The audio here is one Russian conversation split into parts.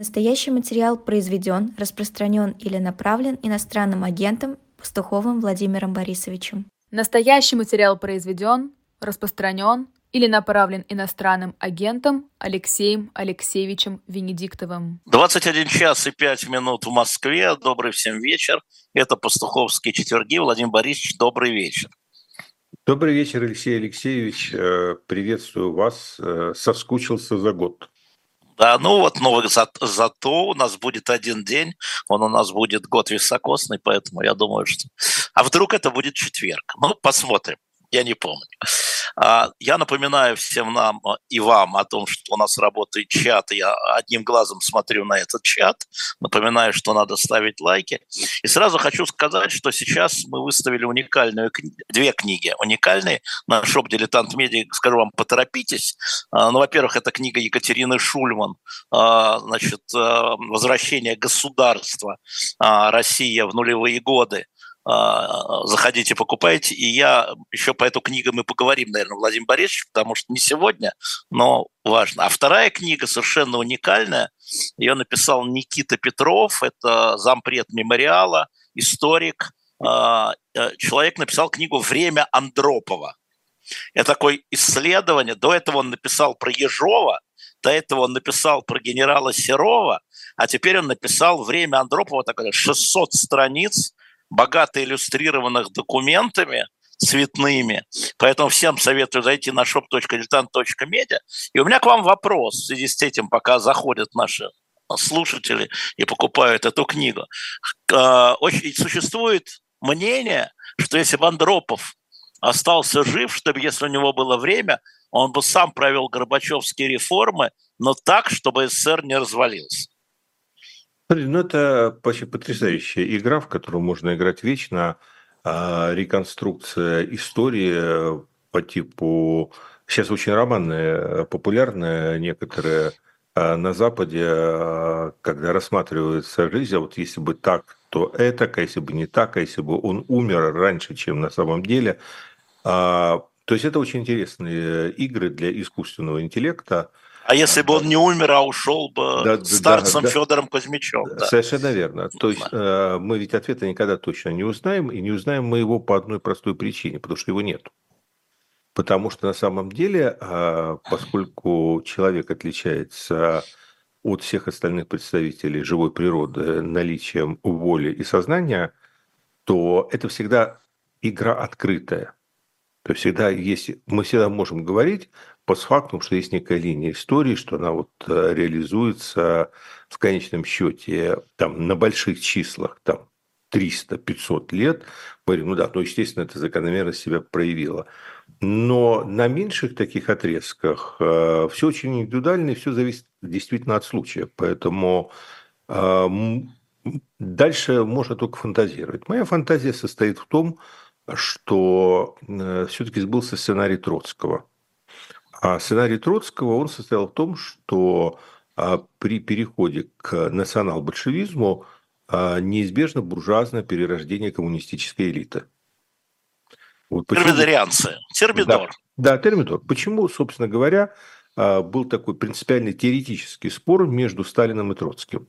Настоящий материал произведен, распространен или направлен иностранным агентом Пастуховым Владимиром Борисовичем. Настоящий материал произведен, распространен или направлен иностранным агентом Алексеем Алексеевичем Венедиктовым. 21 час и 5 минут в Москве. Добрый всем вечер. Это Пастуховские четверги. Владимир Борисович, добрый вечер. Добрый вечер, Алексей Алексеевич. Э, приветствую вас. Э, соскучился за год. Да, ну вот, но за, зато у нас будет один день, он у нас будет год високосный, поэтому я думаю, что... А вдруг это будет четверг? Ну, посмотрим я не помню. А, я напоминаю всем нам а, и вам о том, что у нас работает чат, я одним глазом смотрю на этот чат, напоминаю, что надо ставить лайки. И сразу хочу сказать, что сейчас мы выставили уникальную две книги, уникальные на шоп «Дилетант Медиа». Скажу вам, поторопитесь. А, ну, во-первых, это книга Екатерины Шульман, значит, «Возвращение государства. Россия в нулевые годы». А, заходите, покупайте. И я еще по эту книгу мы поговорим, наверное, Владимир Борисович, потому что не сегодня, но важно. А вторая книга совершенно уникальная. Ее написал Никита Петров, это зампред мемориала, историк. А, э, человек написал книгу «Время Андропова». Это такое исследование. До этого он написал про Ежова, до этого он написал про генерала Серова, а теперь он написал «Время Андропова», такое 600 страниц, богато иллюстрированных документами цветными. Поэтому всем советую зайти на shop.diletant.media. И у меня к вам вопрос в связи с этим, пока заходят наши слушатели и покупают эту книгу. А, очень существует мнение, что если бы Андропов остался жив, чтобы если у него было время, он бы сам провел Горбачевские реформы, но так, чтобы СССР не развалился. Ну, это вообще потрясающая игра, в которую можно играть вечно. А, реконструкция истории по типу... Сейчас очень романная, популярная некоторые а, на Западе, а, когда рассматривается жизнь, а вот если бы так, то это, а если бы не так, а если бы он умер раньше, чем на самом деле. То есть это очень интересные игры для искусственного интеллекта. А если бы он не умер, а ушел бы да, старцем да, Федором Кузьмичем? Да. Совершенно верно. То есть да. Э, мы ведь ответа никогда точно не узнаем, и не узнаем мы его по одной простой причине, потому что его нет. Потому что на самом деле, э, поскольку человек отличается от всех остальных представителей живой природы наличием воли и сознания, то это всегда игра открытая. То есть всегда есть, мы всегда можем говорить постфактум, что есть некая линия истории, что она вот э, реализуется в конечном счете там, на больших числах, там 300-500 лет, мы говорим, ну да, ну, естественно, это закономерно себя проявило. Но на меньших таких отрезках э, все очень индивидуально, и все зависит действительно от случая. Поэтому э, дальше можно только фантазировать. Моя фантазия состоит в том, э, все-таки сбылся сценарий Троцкого – а сценарий Троцкого, он состоял в том, что а, при переходе к национал-большевизму а, неизбежно буржуазное перерождение коммунистической элиты. Вот Термидорианцы, термидор. Да, да, термидор. Почему, собственно говоря, а, был такой принципиальный теоретический спор между Сталином и Троцким?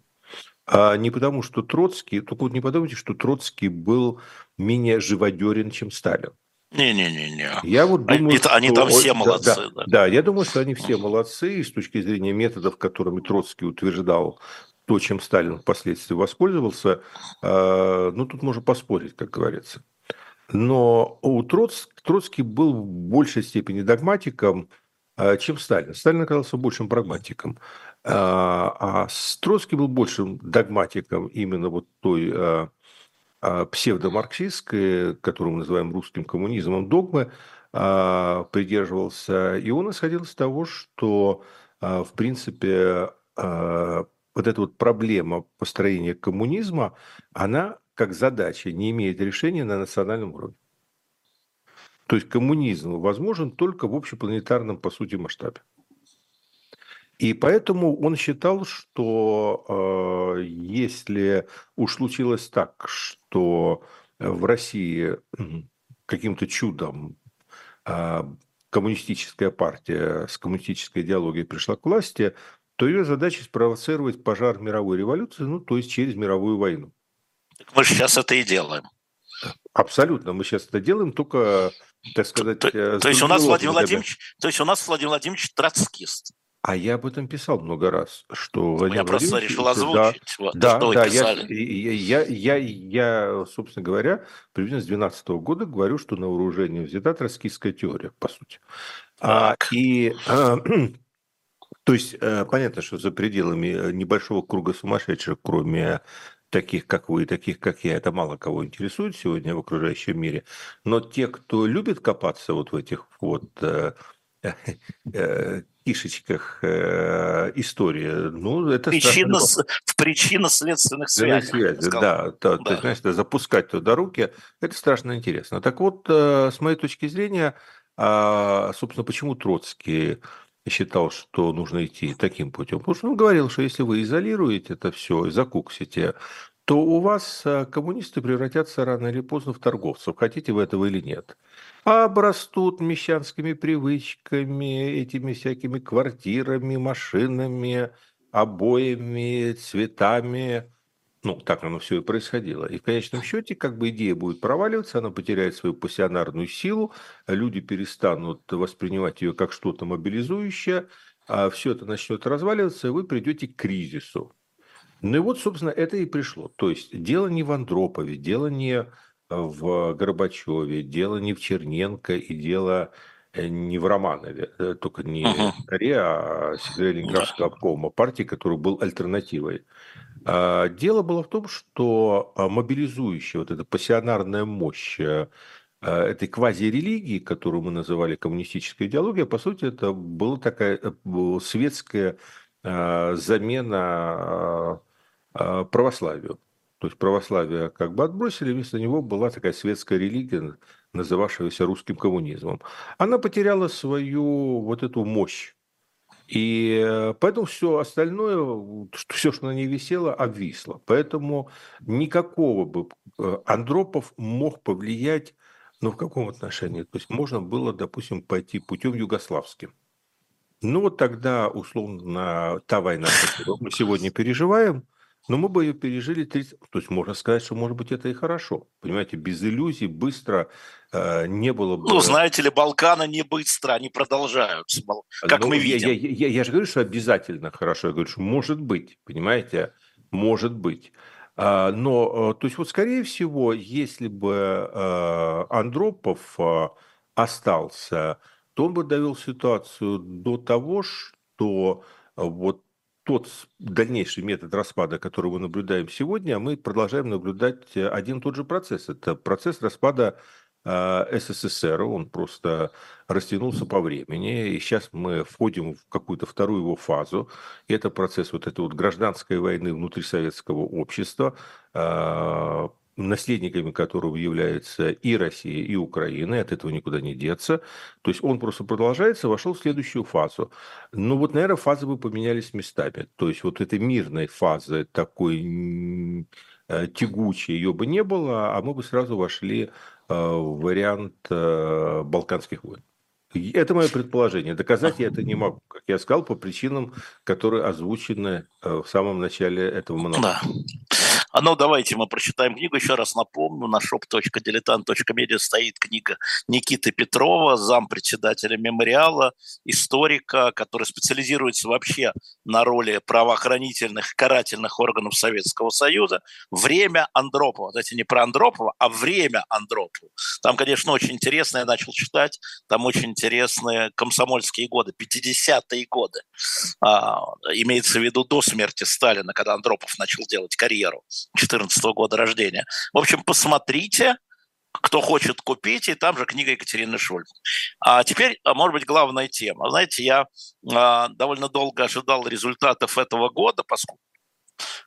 Не потому, что Троцкий, только вот не подумайте, что Троцкий был менее живодерен, чем Сталин. Не-не-не. Я вот думаю, они, что... они там все молодцы. Да, да. да, я думаю, что они все молодцы, и с точки зрения методов, которыми Троцкий утверждал то, чем Сталин впоследствии воспользовался, э, ну, тут можно поспорить, как говорится. Но у Троц... Троцкий был в большей степени догматиком, э, чем Сталин. Сталин оказался большим прагматиком. Э, а Троцкий был большим догматиком именно вот той э, а, псевдомарксистской, которую мы называем русским коммунизмом, догмы а, придерживался. И он исходил из того, что, а, в принципе, вот эта вот проблема построения коммунизма, она как задача не имеет решения на национальном уровне. То есть коммунизм возможен только в общепланетарном, по сути, масштабе. И поэтому он считал, что э, если уж случилось так, что в России каким-то чудом э, коммунистическая партия с коммунистической идеологией пришла к власти, то ее задача спровоцировать пожар мировой революции, ну, то есть через мировую войну. Так мы сейчас это и делаем. Абсолютно. Мы сейчас это делаем, только, так сказать... То, то есть у нас Владимир Владимирович, то есть у нас Владимир Владимирович троцкист. А я об этом писал много раз, что Владимир Я просто решил озвучить. Да, вот, да, что да я, я, я, я, собственно говоря, примерно с 2012 года говорю, что на вооружение взята троцкистская теория, по сути. А, и, а, то есть, а, понятно, что за пределами небольшого круга сумасшедших, кроме таких, как вы, таких, как я, это мало кого интересует сегодня в окружающем мире. Но те, кто любит копаться вот в этих вот э, э, кишечках э, истории. Ну, это Причина, в причинно-следственных связях. Связи, да, да, да. Есть, знаешь, запускать туда руки, это страшно интересно. Так вот, э, с моей точки зрения, э, собственно, почему Троцкий считал, что нужно идти таким путем? Потому что он говорил, что если вы изолируете это все и закуксите, то у вас э, коммунисты превратятся рано или поздно в торговцев, хотите вы этого или нет обрастут мещанскими привычками, этими всякими квартирами, машинами, обоями, цветами. Ну, так оно все и происходило. И в конечном счете, как бы идея будет проваливаться, она потеряет свою пассионарную силу, люди перестанут воспринимать ее как что-то мобилизующее, а все это начнет разваливаться, и вы придете к кризису. Ну и вот, собственно, это и пришло. То есть дело не в Андропове, дело не в Горбачеве, дело не в Черненко и дело э, не в Романове, э, только не uh-huh. а секретаря Ленинградского обкома партии, который был альтернативой. А, дело было в том, что а, мобилизующая вот эта пассионарная мощь э, этой квазирелигии, которую мы называли коммунистической идеологией, по сути, это была такая светская замена православию. То есть православие как бы отбросили, вместо него была такая светская религия, называвшаяся русским коммунизмом. Она потеряла свою вот эту мощь. И э, поэтому все остальное, все, что на ней висело, обвисло. Поэтому никакого бы э, Андропов мог повлиять, ну, в каком отношении? То есть можно было, допустим, пойти путем югославским. Ну, вот тогда, условно, та война, которую мы сегодня переживаем – но мы бы ее пережили 30... То есть можно сказать, что, может быть, это и хорошо. Понимаете, без иллюзий, быстро э, не было бы... Ну, знаете ли, Балканы не быстро, они продолжаются, как ну, мы видим. Я, я, я, я же говорю, что обязательно хорошо. Я говорю, что может быть, понимаете, может быть. А, но, э, то есть, вот, скорее всего, если бы э, Андропов э, остался, то он бы довел ситуацию до того, что вот тот дальнейший метод распада, который мы наблюдаем сегодня, мы продолжаем наблюдать э, один и тот же процесс. Это процесс распада э, СССР, он просто растянулся по времени, и сейчас мы входим в какую-то вторую его фазу. И это процесс вот этой вот гражданской войны внутри советского общества, э, наследниками которого являются и Россия, и Украина, и от этого никуда не деться. То есть он просто продолжается, вошел в следующую фазу. Ну вот, наверное, фазы бы поменялись местами. То есть вот этой мирной фазы, такой э, тягучей, ее бы не было, а мы бы сразу вошли э, в вариант э, Балканских войн. Это мое предположение. Доказать я это не могу, как я сказал, по причинам, которые озвучены в самом начале этого монолога. Да. А ну, давайте мы прочитаем книгу. Еще раз напомню, на shop.diletant.media стоит книга Никиты Петрова, зампредседателя мемориала, историка, который специализируется вообще на роли правоохранительных карательных органов Советского Союза. «Время Андропова». Это не про Андропова, а «Время Андропова». Там, конечно, очень интересно, я начал читать, там очень интересные комсомольские годы, 50-е годы. А, имеется в виду до смерти Сталина, когда Андропов начал делать карьеру. 2014 года рождения. В общем, посмотрите, кто хочет купить, и там же книга Екатерины Шульман. А теперь, а, может быть, главная тема. Знаете, я а, довольно долго ожидал результатов этого года, поскольку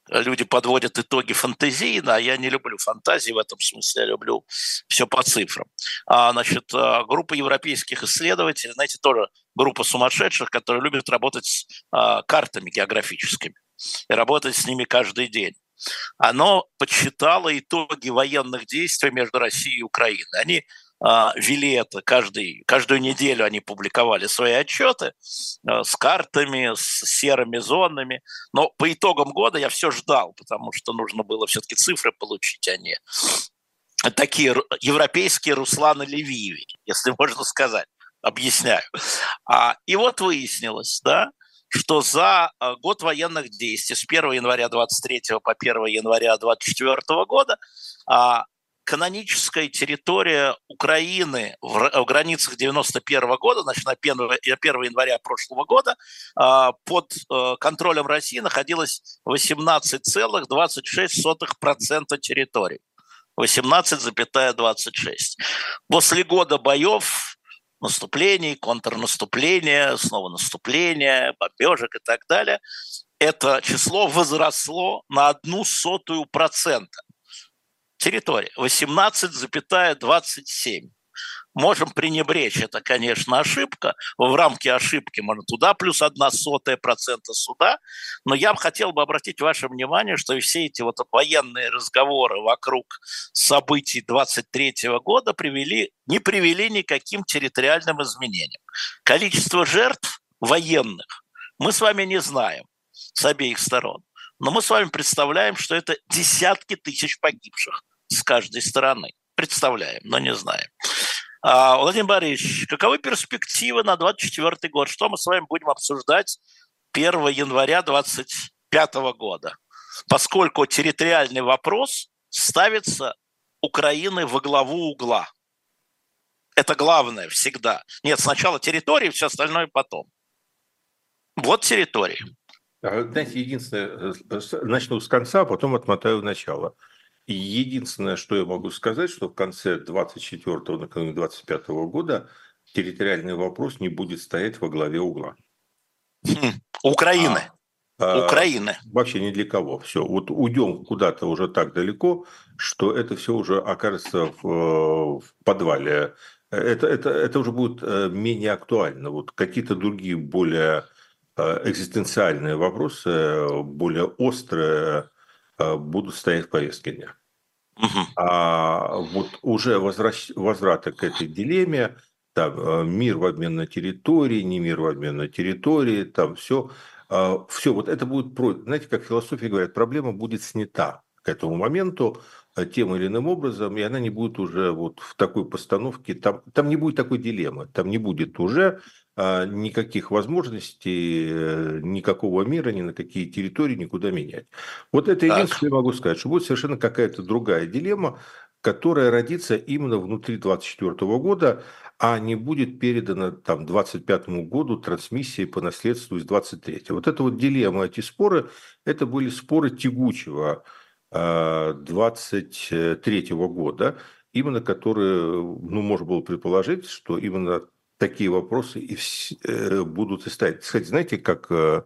люди подводят итоги фантазийно, а я не люблю фантазии в этом смысле, я люблю все по цифрам. А, значит, а, группа европейских исследователей, знаете, тоже группа сумасшедших, которые любят работать с а, картами географическими и работать с ними каждый день оно подсчитало итоги военных действий между Россией и Украиной. Они а, вели это каждый, каждую неделю они публиковали свои отчеты а, с картами, с серыми зонами. Но по итогам года я все ждал, потому что нужно было все-таки цифры получить, а не такие европейские Руслана Левиеви, если можно сказать. Объясняю. А, и вот выяснилось, да, что за а, год военных действий с 1 января 23 по 1 января 24 года а, каноническая территория Украины в, границах 91 года, значит, на 1, 1 января прошлого года, а, под а, контролем России находилась 18,26% территории. 18,26. После года боев наступлений, контрнаступления, снова наступления, бомбежек и так далее, это число возросло на одну сотую процента. Территория 18,27 можем пренебречь, это, конечно, ошибка. В рамке ошибки можно туда плюс одна сотая процента суда. Но я хотел бы обратить ваше внимание, что все эти вот военные разговоры вокруг событий 23 года привели, не привели никаким территориальным изменениям. Количество жертв военных мы с вами не знаем с обеих сторон. Но мы с вами представляем, что это десятки тысяч погибших с каждой стороны. Представляем, но не знаем. А, Владимир Борисович, каковы перспективы на 2024 год? Что мы с вами будем обсуждать 1 января 2025 года? Поскольку территориальный вопрос ставится Украины во главу угла. Это главное всегда. Нет, сначала территории, все остальное потом. Вот территории. А, знаете, единственное, э, начну с конца, а потом отмотаю начало. И единственное, что я могу сказать, что в конце 24-го, накануне 25 -го года территориальный вопрос не будет стоять во главе угла. Хм, Украины. А, Украины. Вообще ни для кого. Все. Вот уйдем куда-то уже так далеко, что это все уже окажется в, в подвале. Это, это, это уже будет э, менее актуально. Вот какие-то другие более э, экзистенциальные вопросы, более острые, Э, будут стоять в повестке дня. Угу. А вот уже возврат, возврата к этой дилемме, там э, мир в обмен на территории, не мир в обмен на территории, там все, э, все вот это будет, знаете, как философия говорят, проблема будет снята к этому моменту тем или иным образом, и она не будет уже вот в такой постановке, там, там не будет такой дилеммы, там не будет уже никаких возможностей, э, никакого мира, ни на какие территории никуда менять. Вот это так. единственное, я могу сказать, что будет совершенно какая-то другая дилемма, которая родится именно внутри 2024 года, а не будет передана там 2025 году трансмиссией по наследству из 2023. Вот это вот дилемма, эти споры, это были споры тягучего 23 а, года, именно которые, ну, можно было предположить, что именно такие вопросы и э, будут и ставить. Кстати, знаете, как э,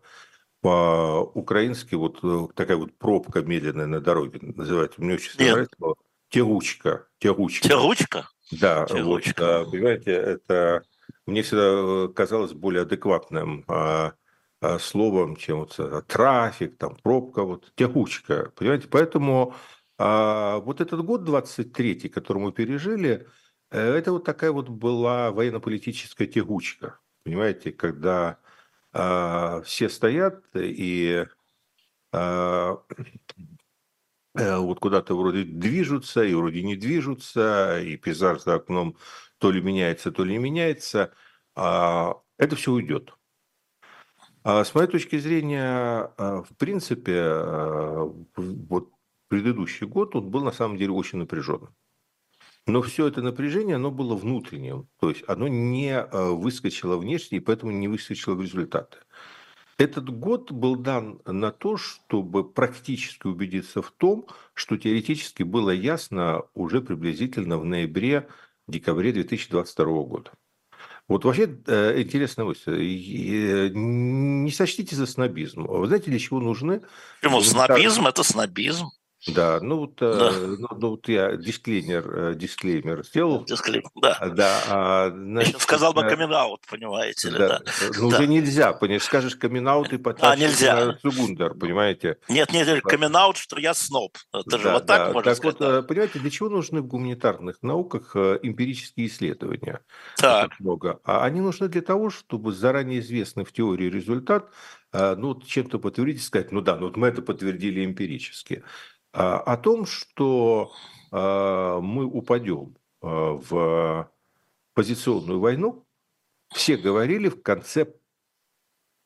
по-украински вот э, такая вот пробка медленная на дороге называется. Мне очень Нет. нравится тягучка. Тягучка. Тягучка? Да, тягучка. вот, понимаете, это мне всегда казалось более адекватным а, а, словом, чем вот трафик, там пробка, вот тягучка. Понимаете, поэтому а, вот этот год 23, который мы пережили, это вот такая вот была военно-политическая тягучка, понимаете, когда э, все стоят и э, вот куда-то вроде движутся, и вроде не движутся, и пейзаж за окном то ли меняется, то ли не меняется, а это все уйдет. А с моей точки зрения, в принципе, вот предыдущий год он был на самом деле очень напряженным. Но все это напряжение, оно было внутренним. То есть оно не э, выскочило внешне, и поэтому не выскочило в результаты. Этот год был дан на то, чтобы практически убедиться в том, что теоретически было ясно уже приблизительно в ноябре-декабре 2022 года. Вот вообще э, интересная мысль. Э, не сочтите за снобизм. Вы знаете, для чего нужны... Почему? Снобизм – это снобизм. Да, ну вот, э, да. Ну, ну, вот я дисклеймер, э, дисклеймер сделал. Дисклеймер, да. Да. А, значит, я сказал бы камин понимаете ли, да. Ну да. уже нельзя, понимаешь, скажешь камин и потом а, нельзя. Цугундер, понимаете? Нет, нет, камин что я сноб. Это же да, вот так да. можно так сказать. вот, да. понимаете, для чего нужны в гуманитарных науках эмпирические исследования? Так. Много. А они нужны для того, чтобы заранее известный в теории результат ну, чем-то подтвердить, сказать, ну да, ну вот мы это подтвердили эмпирически. А, о том, что а, мы упадем а, в позиционную войну, все говорили в конце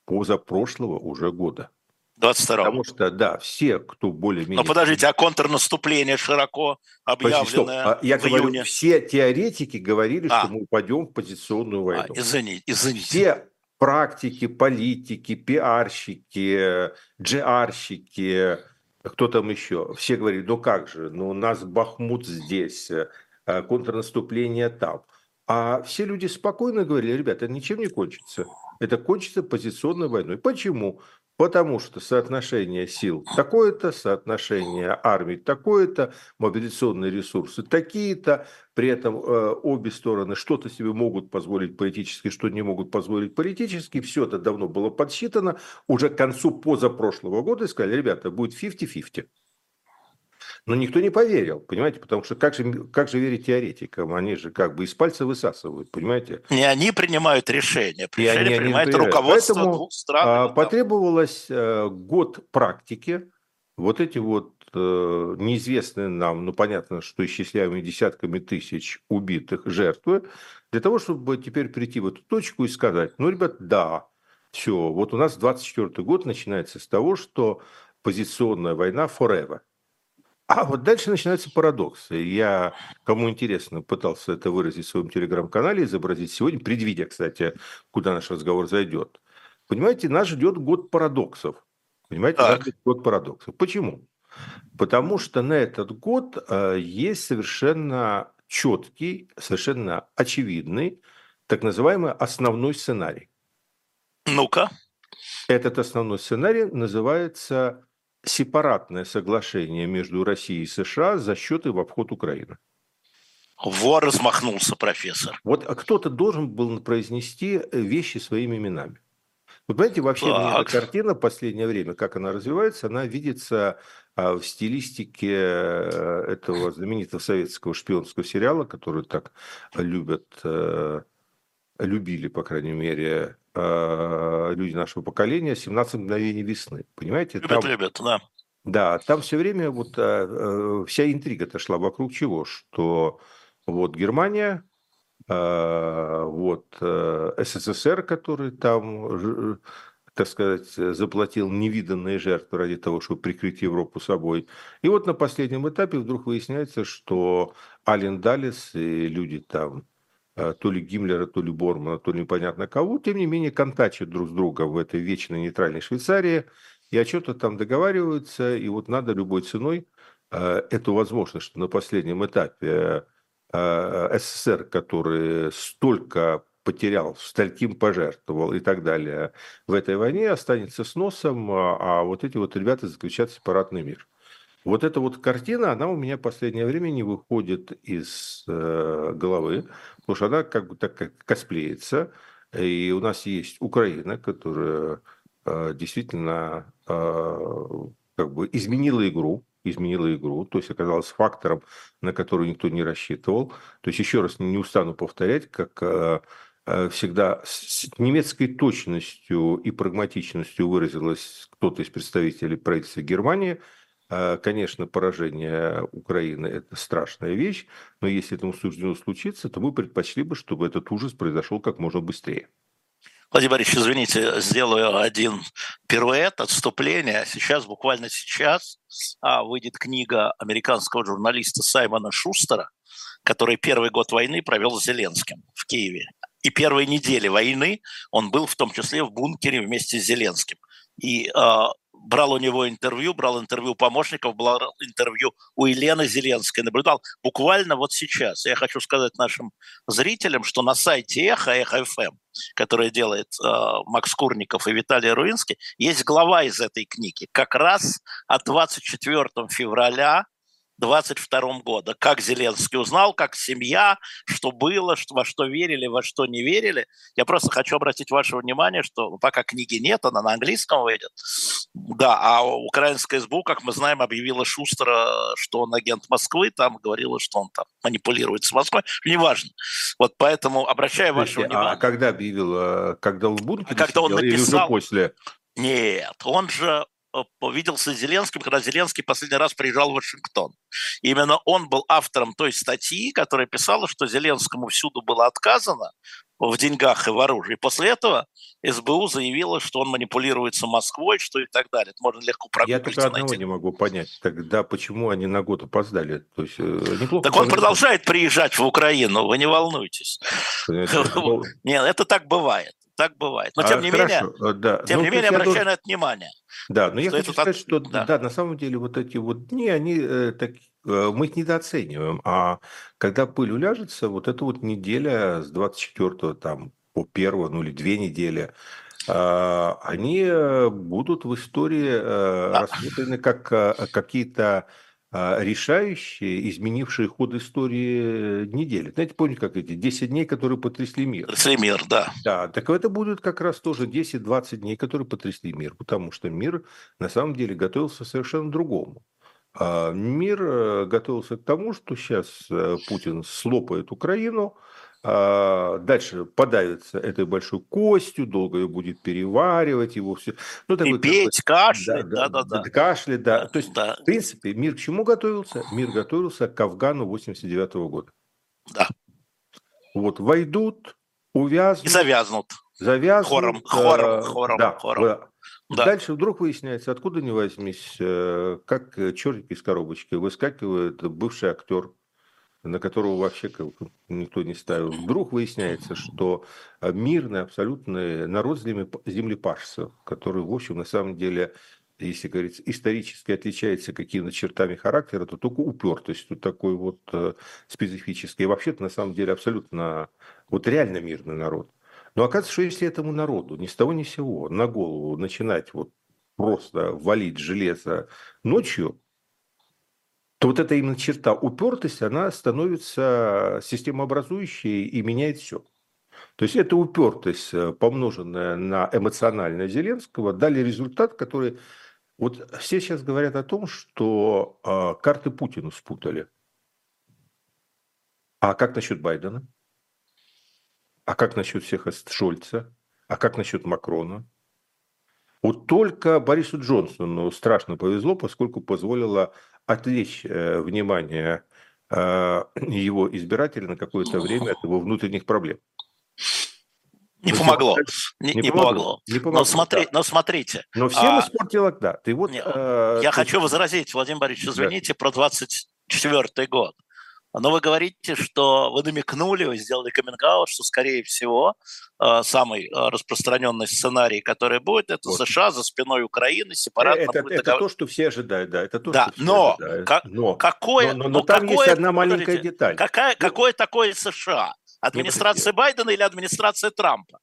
позапрошлого уже года. 22 Потому что, да, все, кто более-менее... Но подождите, а контрнаступление широко объявленное Подожди, Я в говорю, июне? все теоретики говорили, а. что мы упадем в позиционную войну. А, извините, извините. Все практики, политики, пиарщики, джиарщики, кто там еще? Все говорили, ну как же, ну у нас Бахмут здесь, э, контрнаступление там. А все люди спокойно говорили, ребята, это ничем не кончится. Это кончится позиционной войной. Почему? Потому что соотношение сил такое-то, соотношение армий такое-то, мобилизационные ресурсы такие-то, при этом э, обе стороны что-то себе могут позволить политически, что не могут позволить политически. Все это давно было подсчитано. Уже к концу позапрошлого года сказали, ребята, будет 50-50. Но никто не поверил, понимаете, потому что как же, как же верить теоретикам? Они же как бы из пальца высасывают, понимаете? Не они принимают решения, они, принимает они руководство Поэтому двух стран. А, потребовалось а, год практики, вот эти вот э, неизвестные нам, ну понятно, что исчисляемые десятками тысяч убитых жертвы, для того, чтобы теперь прийти в эту точку и сказать, ну, ребят, да, все, вот у нас 24 год начинается с того, что позиционная война forever – а вот дальше начинаются парадоксы. Я, кому интересно, пытался это выразить в своем телеграм-канале, изобразить сегодня, предвидя, кстати, куда наш разговор зайдет. Понимаете, нас ждет год парадоксов. Понимаете, так. нас ждет год парадоксов. Почему? Потому что на этот год э, есть совершенно четкий, совершенно очевидный, так называемый основной сценарий. Ну-ка. Этот основной сценарий называется сепаратное соглашение между Россией и США за счет и в обход Украины. Во размахнулся профессор. Вот кто-то должен был произнести вещи своими именами. Вы понимаете, вообще мне эта картина в последнее время, как она развивается, она видится а, в стилистике э, этого знаменитого советского шпионского сериала, который так любят, э, любили, по крайней мере, э, люди нашего поколения, 17 мгновений весны. Понимаете? Любят, там, любят, да. Да, там все время вот э, вся интрига-то шла вокруг чего? Что вот Германия, э, вот э, СССР, который там, так сказать, заплатил невиданные жертвы ради того, чтобы прикрыть Европу собой. И вот на последнем этапе вдруг выясняется, что Ален Далис и люди там Э, то ли Гиммлера, то ли Бормана, то ли непонятно кого, тем не менее контачат друг с другом в этой вечной нейтральной Швейцарии и о чем-то там договариваются, и вот надо любой ценой э, эту возможность, что на последнем этапе э, СССР, который столько потерял, стольким пожертвовал и так далее в этой войне, останется с носом, а, а вот эти вот ребята заключат сепаратный мир. Вот эта вот картина, она у меня в последнее время не выходит из э, головы, потому что она как бы так как косплеится. И у нас есть Украина, которая э, действительно э, как бы изменила игру, изменила игру, то есть оказалась фактором, на который никто не рассчитывал. То есть еще раз не устану повторять, как э, э всегда с немецкой точностью и прагматичностью выразилась кто-то из представителей правительства Германии – конечно, поражение Украины – это страшная вещь, но если этому суждено случиться, то мы предпочли бы, чтобы этот ужас произошел как можно быстрее. Владимир Борисович, извините, сделаю один пируэт, отступление. Сейчас, буквально сейчас, а, выйдет книга американского журналиста Саймона Шустера, который первый год войны провел с Зеленским в Киеве. И первые недели войны он был в том числе в бункере вместе с Зеленским. И а, брал у него интервью, брал интервью помощников, брал интервью у Елены Зеленской, наблюдал буквально вот сейчас. Я хочу сказать нашим зрителям, что на сайте Эхо, Эхо ФМ, который делает э, Макс Курников и Виталий Руинский, есть глава из этой книги. Как раз от 24 февраля 22 года. Как Зеленский узнал, как семья, что было, что, во что верили, во что не верили. Я просто хочу обратить ваше внимание, что пока книги нет, она на английском выйдет. Да, а украинская СБУ, как мы знаем, объявила Шустера, что он агент Москвы, там говорила, что он там манипулирует с Москвой. Неважно. Вот поэтому обращаю ваше Подожди, внимание. А когда объявил, э, когда он в бункере Когда он сидел или уже написал- после? Нет, он же виделся с Зеленским, когда Зеленский последний раз приезжал в Вашингтон. Именно он был автором той статьи, которая писала, что Зеленскому всюду было отказано в деньгах и в оружии. После этого СБУ заявила, что он манипулируется Москвой, что и так далее. Это можно легко Я прогуглить только и одного найти. не могу понять. Тогда почему они на год опоздали? То есть э, неплохо. Так он продолжает приезжать в Украину, вы не волнуйтесь. Ну, Нет, это так бывает. Так бывает. Но а, тем не менее, хорошо, э, да. тем Ну, не менее, обращаю должен- на это внимание. Да, но я хочу сказать, что да. да. на самом деле вот эти вот дни, они э, так, э, мы их недооцениваем, а когда пыль уляжется, вот эта вот неделя с 24 там по 1, ну или две недели, а, они э, будут в истории э, Да. рассмотрены как э, какие-то а, решающие, изменившие ход истории недели. Знаете, помните, как эти 10 дней, которые потрясли мир? Трясли мир, да. Да, так это будет как раз тоже 10-20 дней, которые потрясли мир, потому что мир на самом деле готовился совершенно другому. А Мир э, готовился к тому, что сейчас э, Путин слопает Украину, а дальше подавится этой большой костью, долго ее будет переваривать, его все. Ну, такой петь, кашлять, да-да-да. Кашля, да. То есть, да, в принципе, мир к чему готовился? Мир готовился к Афгану 89 года. да. Вот войдут, увязнут, И завязнут. завязнут. Хором, э, хором, хором, да, хором. да. Да. Дальше вдруг выясняется, откуда ни возьмись, э, как чертик из коробочки, выскакивает бывший актер, на которого вообще никто не ставил. Вдруг выясняется, что мирный абсолютный народ землеп- землепашцев, который, в общем, на самом деле, если говорить, исторически отличается какими-то чертами характера, то только упертостью такой вот э, специфической. И вообще-то, на самом деле, абсолютно вот реально мирный народ. Но оказывается, что если этому народу ни с того ни с сего на голову начинать вот просто валить железо ночью, то вот эта именно черта упертость, она становится системообразующей и меняет все. То есть эта упертость, э, помноженная на эмоциональность Зеленского, дали результат, который... Вот все сейчас говорят о том, что э, карты Путину спутали. А как насчет Байдена? А как насчет всех Шольца? А как насчет Макрона? Вот только Борису Джонсону страшно повезло, поскольку позволило отвлечь э, внимание э, его избирателей на какое-то время от его внутренних проблем. Не Ну, помогло. Не, не не помогло. помогло. Не помогло, Но, смотри, да. но смотрите, Но всем А, испортило, да. Ты вот, не, э, я есть- хочу возразить, Владимир Борисович, Да. извините, про 24 год. Но вы говорите, что вы намекнули, вы сделали коммент что, скорее всего, э, самый э, распространенный сценарий, который будет, это Вот. США за спиной Украины Э, сепаратно это, будет это договор- то, что все ожидают, да. Это то, Да, что все но ожидают. как- но, Какое, но, но- но там есть какое- одна маленькая подождите, деталь. Какая, Ну, какое такое США? Администрация Байдена или администрация Трампа?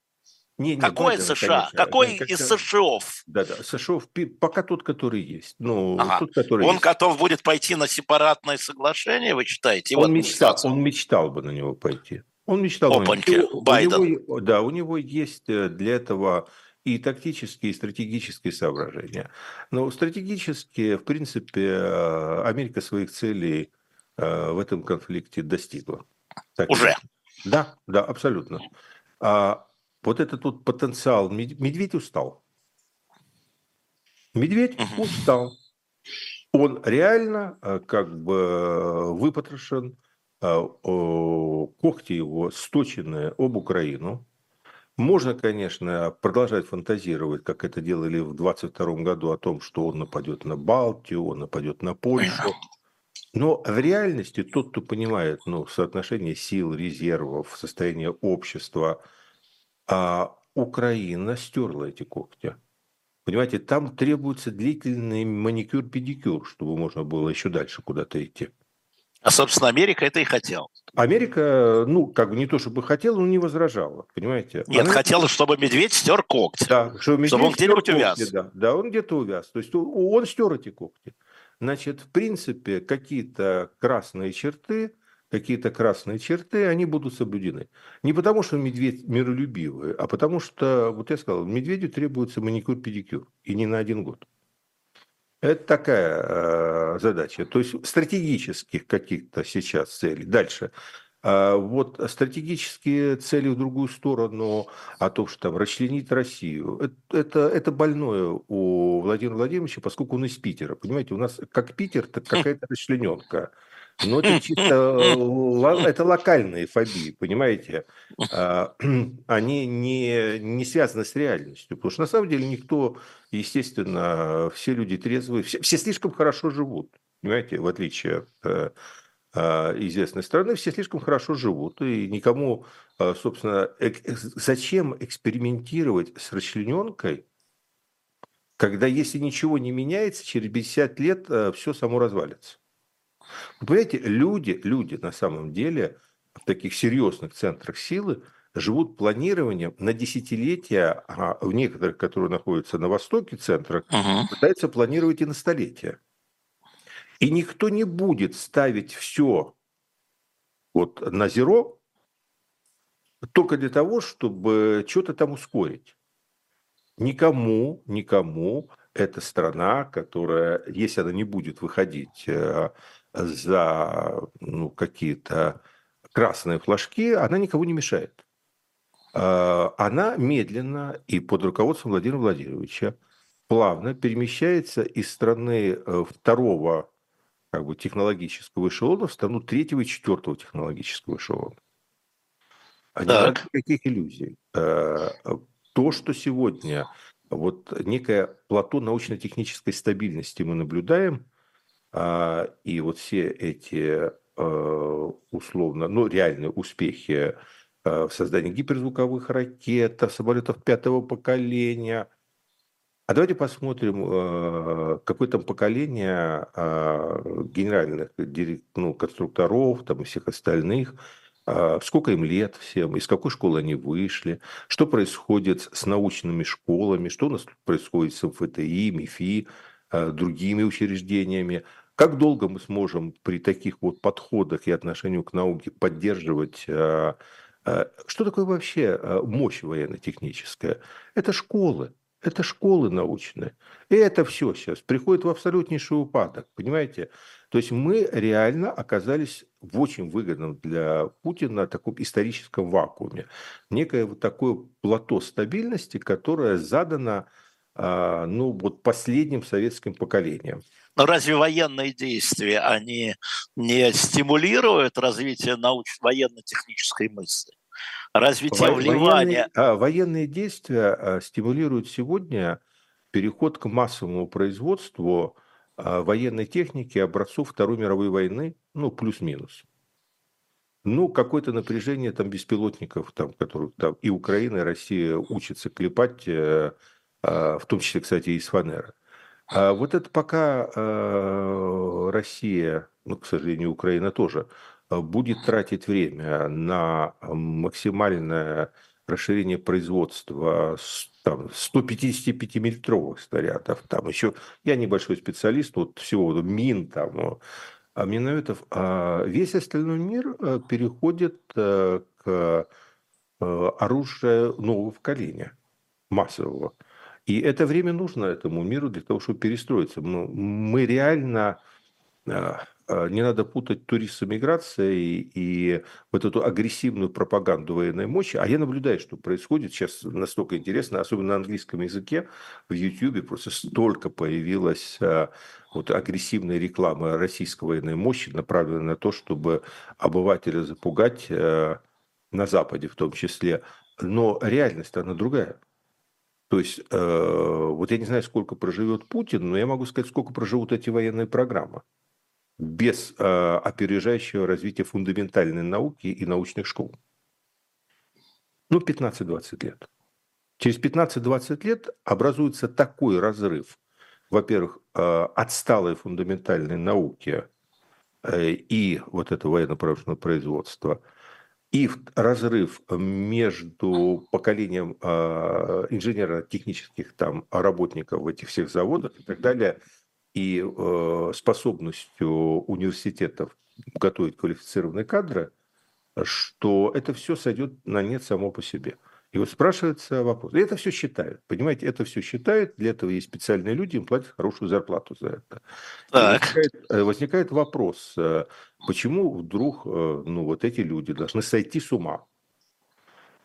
Не, не, Какое Байдена, США? конечно. Какой Да, из США? Да, да, США пока тот, который есть. Ну, Ага. тот, который Он есть. готов будет пойти на сепаратное соглашение, вы считаете? он, мечтал, он мечтал бы на него пойти. Он мечтал. бы на него. У Байден. него- да, у него есть э, для этого и тактические, и стратегические соображения. Но стратегически, в принципе, э, Америка своих целей э, в этом конфликте достигла. Так Уже. Да, да, абсолютно. А вот этот вот потенциал, мед- медведь устал. Медведь устал. Он реально э, как бы э, выпотрошен, э, когти его сточены об Украину. Можно, конечно, продолжать фантазировать, как это делали в 22 году, о том, что он нападет на Балтию, он нападет на Польшу. Но в реальности тот, кто понимает ну, соотношение сил, резервов, состояние общества, а Украина стерла эти когти. Понимаете, там требуется длительный маникюр-педикюр, чтобы можно было еще дальше куда-то идти. А, собственно, Америка это и хотела. Америка, ну, как бы не то чтобы хотела, но не возражала, понимаете? Нет, Она... хотела, чтобы медведь стер когти. Да, чтобы, медведь чтобы он где-нибудь когти, увяз. Да, да, он где-то увяз. То есть он стер эти когти. Значит, в принципе, какие-то красные черты, какие-то красные черты, они будут соблюдены. Не потому, что медведь миролюбивый, а потому что, вот я сказал, медведю требуется маникюр-педикюр. И не на один год. Это такая э, задача. То есть стратегических каких-то сейчас целей. Дальше. А вот стратегические цели в другую сторону, о том, что там расчленить Россию, это, это больное у Владимира Владимировича, поскольку он из Питера. Понимаете, у нас как Питер, так какая-то расчлененка. Но это чисто это локальные фобии, понимаете? А, они не, не связаны с реальностью. Потому что на самом деле никто, естественно, все люди трезвые, все, все слишком хорошо живут. Понимаете, в отличие от э, а, известной страны, все слишком хорошо живут. И никому, а, собственно, зачем экспериментировать с расчлененкой, когда если ничего не меняется, через 50 лет э, все само развалится. Вы понимаете, люди, люди на самом деле в таких серьезных центрах силы живут планированием на десятилетия, а в некоторых, которые находятся на востоке центрах, угу. пытаются планировать и на столетия. И никто не будет ставить все вот на зеро только для того, чтобы что-то там ускорить. Никому, никому эта страна, которая, если она не будет выходить э, за ну, какие-то красные флажки, она никого не мешает. А, она медленно и под руководством Владимира Владимировича плавно перемещается из страны э, второго как бы, технологического эшелона в страну третьего и четвертого технологического эшелона. А не надо никаких иллюзий. Э, то, что сегодня вот некое плато научно-технической стабильности мы наблюдаем – и вот все эти э, условно, ну, реальные успехи э, в создании гиперзвуковых ракет, самолетов пятого поколения. А давайте посмотрим, э, какое там поколение генеральных ну, конструкторов там, и всех остальных, сколько им лет всем, из какой школы они вышли, что происходит с научными школами, что у нас происходит с МФТИ, МИФИ, другими учреждениями. Как долго мы сможем при таких вот подходах и отношению к науке поддерживать э, э, что такое вообще э, мощь военно-техническая? Это школы, это школы научные. И это все сейчас приходит в абсолютнейший упадок, понимаете? То есть мы реально оказались в очень выгодном для Путина таком историческом вакууме. Некое вот такое плато стабильности, которое задано ну, вот последним советским поколением. Но разве военные действия, они не стимулируют развитие научно военно-технической мысли? Разве те вливания... Военные, а, военные действия а, стимулируют сегодня переход к массовому производству а, военной техники образцов Второй мировой войны, ну, плюс-минус. Ну, какое-то напряжение там беспилотников, там, которых там и Украина, и Россия учатся клепать, э, в том числе, кстати, из фанеры. А вот это пока э, Россия, ну, к сожалению, Украина тоже, э, будет тратить время на максимальное расширение производства там, 155-миллитровых снарядов, там еще, я небольшой специалист, вот всего мин, там, а минометов, а весь остальной мир э, переходит к оружию нового поколения, массового. И это время нужно этому миру для того, чтобы перестроиться. Ну, мы реально а, а, не надо путать турист с эмиграцией и вот эту агрессивную пропаганду военной мощи. А я наблюдаю, что происходит сейчас настолько интересно, особенно на английском языке, в YouTube просто столько появилось а, вот агрессивной рекламы российской военной мощи, направленной на то, чтобы обывателя запугать на Западе в том числе. Но реальность, она другая. То есть, э, вот я не знаю, сколько проживет Путин, но я могу сказать, сколько проживут эти военные программы без э, опережающего развития фундаментальной науки и научных школ. Ну, 15-20 лет. Через 15-20 лет образуется такой разрыв, во-первых, э, отсталой фундаментальной науки э, и вот это военно-промышленного производства, и разрыв между поколением э, инженерно-технических там работников в этих всех заводах и так далее, и способностью университетов готовить квалифицированные кадры, что это все сойдет на нет само по себе. И вот спрашивается вопрос. И это все считают. Понимаете, это все считают. Для этого есть специальные люди, им платят хорошую зарплату за это. Возникает, э, возникает вопрос, э, почему вдруг э, ну, вот эти люди должны сойти с ума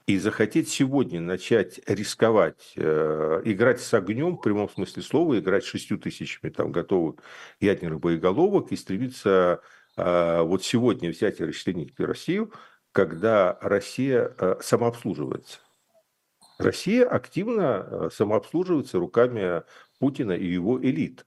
и захотеть сегодня начать рисковать, играть с огнем, в прямом смысле слова, играть шестью тысячами там, готовых ядерных боеголовок и стремиться вот сегодня взять и расчленить Россию, когда Россия самообслуживается. Россия активно э, самообслуживается руками Путина и его элит.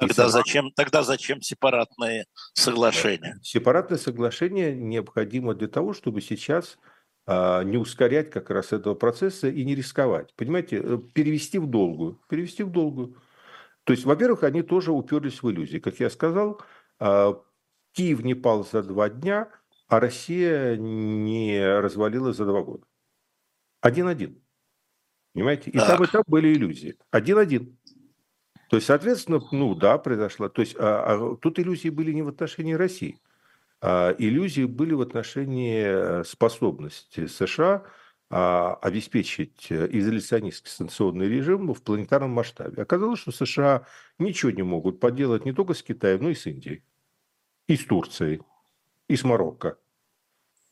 Тогда, сама... зачем, тогда зачем сепаратные соглашения? Сепаратное соглашение необходимо для того, чтобы сейчас а, не ускорять как раз этого процесса и не рисковать. Понимаете, э, перевести в долгую. Перевести в долгую. То есть, во-первых, они тоже уперлись в иллюзии. Как я сказал, а, Киев не пал за два дня, а Россия не развалилась за два года. Один-один. Понимаете? И так. там, и там были иллюзии. Один-один. То есть, соответственно, ну да, произошла. То есть, а, а, тут иллюзии были не в отношении России. А иллюзии были в отношении э, способности США а, обеспечить э, изоляционистский санкционный режим в планетарном масштабе. Оказалось, что США ничего не могут поделать не только с Китаем, но и с Индией, и с Турцией, и с Марокко.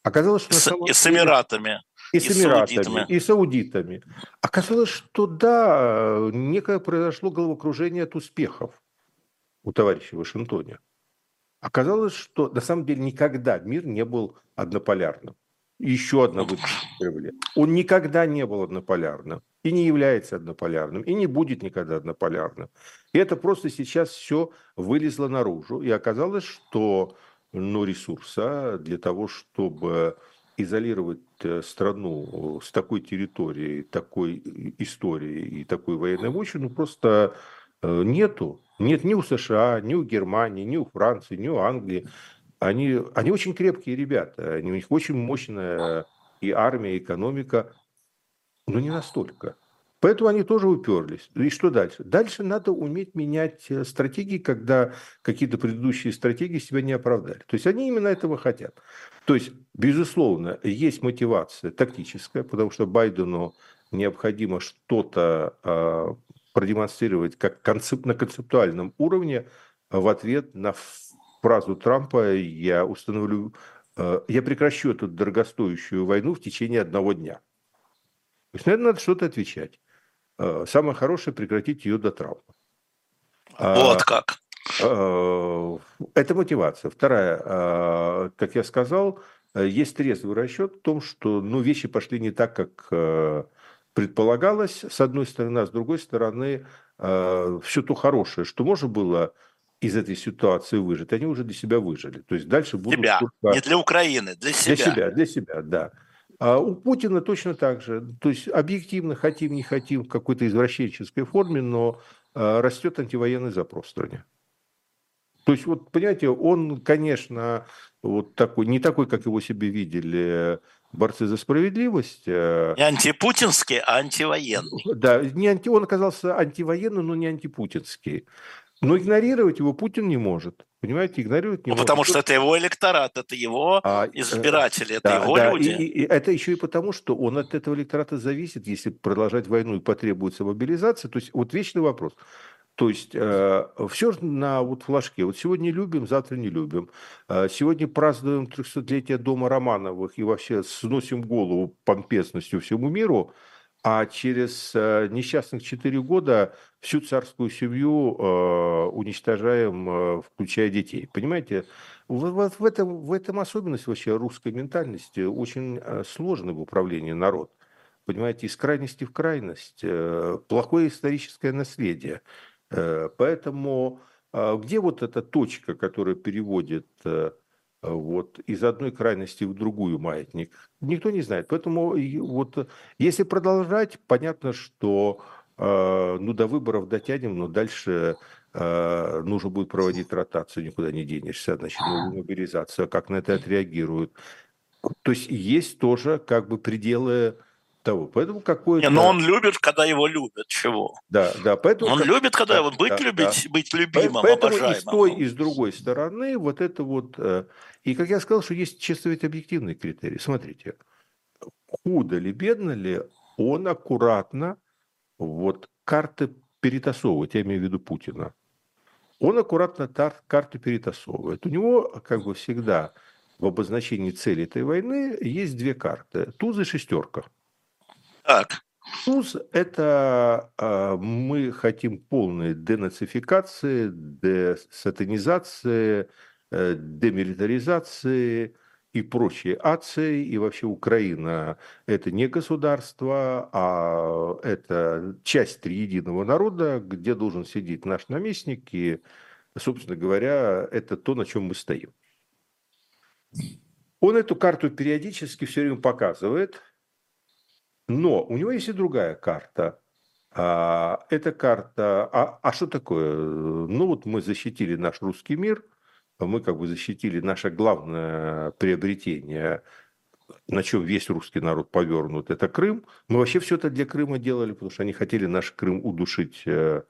Оказалось, что... С, и с Эмиратами. И, с Эмиратами, и с аудитами. Оказалось, что да, некое произошло головокружение от успехов у товарища в Вашингтоне. Оказалось, что на самом деле никогда мир не был однополярным. Еще одна выпуск Он никогда не был однополярным и не является однополярным, и не будет никогда однополярным. И это просто сейчас все вылезло наружу, и оказалось, что ну, ресурса для того, чтобы изолировать э, страну с такой территорией, такой историей и такой военной мощью, ну просто э, нету. Нет ни у США, ни у Германии, ни у Франции, ни у Англии. Они, они очень крепкие ребята, они, у них очень мощная и армия, и экономика, но не настолько. Поэтому они тоже уперлись. И что дальше? Дальше надо уметь менять э, стратегии, когда какие-то предыдущие стратегии себя не оправдали. То есть они именно этого хотят. То есть, безусловно, есть мотивация тактическая, потому что Байдену необходимо что-то э, продемонстрировать как концеп, на концептуальном уровне в ответ на фразу Трампа «я установлю, э, я прекращу эту дорогостоящую войну в течение одного дня». То есть, наверное, надо что-то отвечать. Э, самое хорошее прекратить ее до травмы. А, вот как. Э, это мотивация. Вторая, э, как я сказал, есть трезвый расчет в том, что ну, вещи пошли не так, как предполагалось, с одной стороны, а с другой стороны, все то хорошее, что можно было из этой ситуации выжить, они уже для себя выжили. То есть дальше будут... Себя, только... не для Украины, для себя. Для себя, для себя, да. А у Путина точно так же. То есть объективно, хотим, не хотим, в какой-то извращенческой форме, но а, растет антивоенный запрос в стране. То есть, вот, понимаете, он, конечно, вот такой, не такой, как его себе видели борцы за справедливость. А не антипутинский, а антивоенный. Да, не анти, он оказался антивоенным, но не антипутинский. Но игнорировать его Путин не может. Понимаете, игнорирует не ну, Потому что это его электорат, это его а, э, избиратели, это да, его да, люди. И, и это еще и потому, что он от этого электората зависит, если продолжать войну и потребуется мобилизация. То есть вот вечный вопрос. То есть э, все на вот флажке. Вот сегодня любим, завтра не любим. Э, сегодня празднуем 300-летие дома Романовых и вообще сносим голову помпезностью всему миру – а через э, несчастных 4 года всю царскую семью э, уничтожаем, э, включая детей. Понимаете, вот в этом, в этом особенность вообще русской ментальности очень сложный в управлении народ. Понимаете, из крайности в крайность. Плохое историческое наследие. Поэтому где вот эта точка, которая переводит вот из одной крайности в другую маятник. Никто не знает. Поэтому вот если продолжать, понятно, что э, ну до выборов дотянем, но дальше э, нужно будет проводить ротацию, никуда не денешься, значит, новую мобилизацию, а как на это отреагируют. То есть есть тоже как бы пределы того. Поэтому какое-то... но он любит, когда его любят. Чего? Да, да. Поэтому он как... любит, когда да, его быть, да, любить, да. быть любимым, Поэтому обожаемым. и с той, и с другой стороны вот это вот... Э, и как я сказал, что есть чисто ведь объективные критерии. Смотрите, худо ли, бедно ли, он аккуратно вот карты перетасовывает, я имею в виду Путина. Он аккуратно карты перетасовывает. У него, как бы всегда, в обозначении цели этой войны есть две карты. Туз и шестерка. Так. Туз – это э, мы хотим полной денацификации, десатанизации, э, демилитаризации и прочие ации. И вообще Украина – это не государство, а это часть триединого народа, где должен сидеть наш наместник. И, собственно говоря, это то, на чем мы стоим. Он эту карту периодически все время показывает – но у него есть и другая карта. А, эта карта... А, а что такое? Ну вот мы защитили наш русский мир, мы как бы защитили наше главное приобретение, на чем весь русский народ повернут, это Крым. Мы вообще все это для Крыма делали, потому что они хотели наш Крым удушить, э,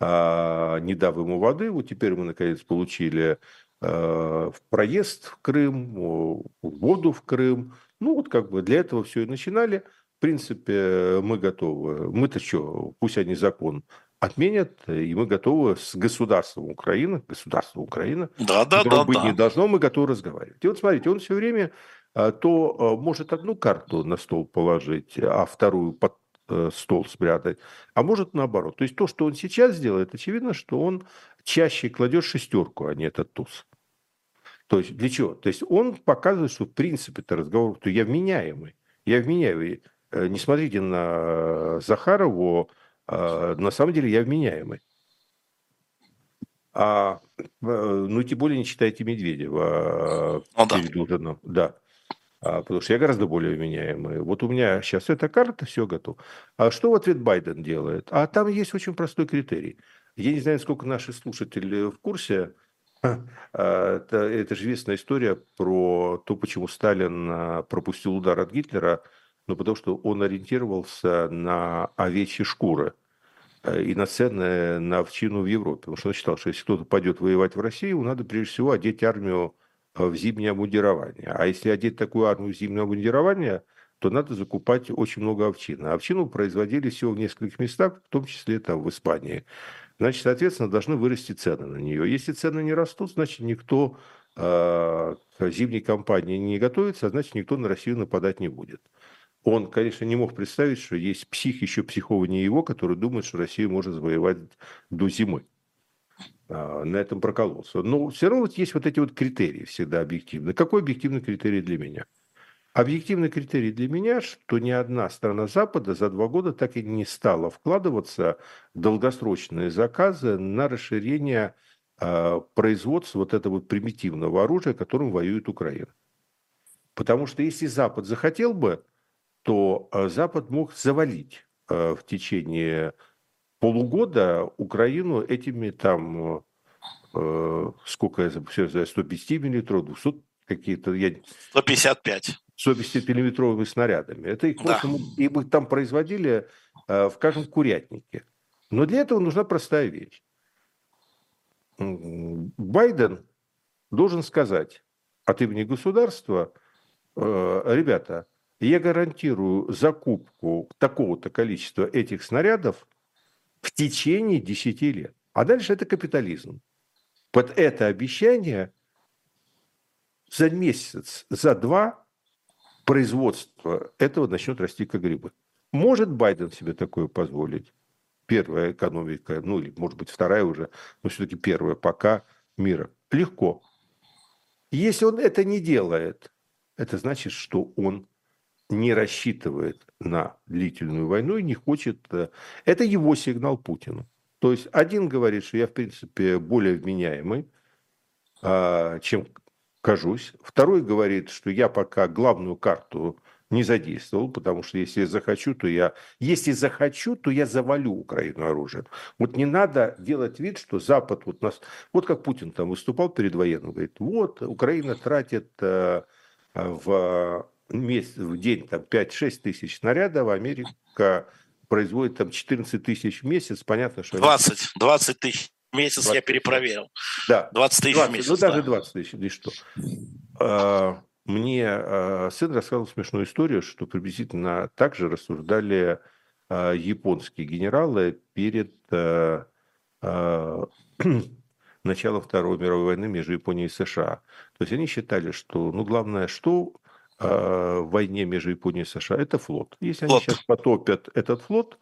а, не дав ему воды. Вот теперь мы, наконец, получили э, проезд в Крым, воду в Крым. Ну, вот как бы для этого все и начинали принципе, мы готовы. Мы-то что, пусть они закон отменят, и мы готовы с государством Украины, государством Украины, да, да, да, быть да. не должно, мы готовы разговаривать. И вот смотрите, он все время а, то а, может одну карту на стол положить, а вторую под э, стол спрятать, а может наоборот. То есть то, что он сейчас делает, очевидно, что он чаще кладет шестерку, а не этот туз. То есть для чего? То есть он показывает, что в принципе это разговор, что я вменяемый. Я вменяемый. Э, не смотрите на Захарову, а, на самом деле я вменяемый. А, э, ну, тем более не читайте Медведева. Ну, да. да. А, потому что я гораздо более вменяемый. Вот у меня сейчас эта карта, все готово. А что в ответ Байден делает? А там есть очень простой критерий. Я не знаю, сколько наши слушатели в курсе. А, это, это же известная история про то, почему Сталин пропустил удар от Гитлера – ну, потому что он ориентировался на овечьи шкуры э, и на цены на овчину в Европе. Потому что он считал, что если кто-то пойдет воевать в Россию, надо прежде всего одеть армию э, в зимнее обмундирование. А если одеть такую армию в зимнее обмундирование, то надо закупать очень много овчины. Овчину производили всего в нескольких местах, в том числе там в Испании. Значит, соответственно, должны вырасти цены на нее. Если цены не растут, значит, никто э, к зимней кампании не готовится, а значит, никто на Россию нападать не будет. Он, конечно, не мог представить, что есть псих еще психованнее его, который думает, что Россия может завоевать до зимы. А, на этом прокололся. Но все равно вот есть вот эти вот критерии всегда объективные. Какой объективный критерий для меня? Объективный критерий для меня, что ни одна страна Запада за два года так и не стала вкладываться в долгосрочные заказы на расширение э, производства вот этого вот примитивного оружия, которым воюет Украина. Потому что если Запад захотел бы то э, Запад мог завалить э, в течение полугода Украину этими там, э, сколько я все знаю, 150 миллиметров, 200 какие-то... Я... 155. 150 миллиметровыми снарядами. Это их да. просто их бы там производили в каждом курятнике. Но для этого нужна простая вещь. Байден должен сказать от имени государства, ребята, я гарантирую закупку такого-то количества этих снарядов в течение 10 лет. А дальше это капитализм. Под это обещание за месяц, за два производство этого начнет расти как грибы. Может Байден себе такое позволить? Первая экономика, ну или может быть вторая уже, но все-таки первая пока мира. Легко. Если он это не делает, это значит, что он не рассчитывает на длительную войну и не хочет... Э, это его сигнал Путину. То есть один говорит, что я, в принципе, более вменяемый, а, чем кажусь. Второй говорит, что я пока главную карту не задействовал, потому что если я захочу, то я... Если захочу, то я завалю Украину оружием. Вот не надо делать вид, что Запад вот нас... Вот как Путин там выступал перед военным, говорит, вот Украина тратит э, в, месяц, в день там 5-6 тысяч снарядов, а Америка производит там 14 тысяч в месяц. Понятно, что... 20, 20 тысяч в месяц 20 я перепроверил. Да. 20 тысяч 20, в месяц. Ну, даже да. 20 тысяч, и что? А, мне э, сын рассказал смешную историю, что приблизительно так же рассуждали японские генералы перед началом Второй мировой войны между Японией и США. То есть они считали, что ну, главное, что в войне между Японией и США, это флот. Если флот. они сейчас потопят этот флот,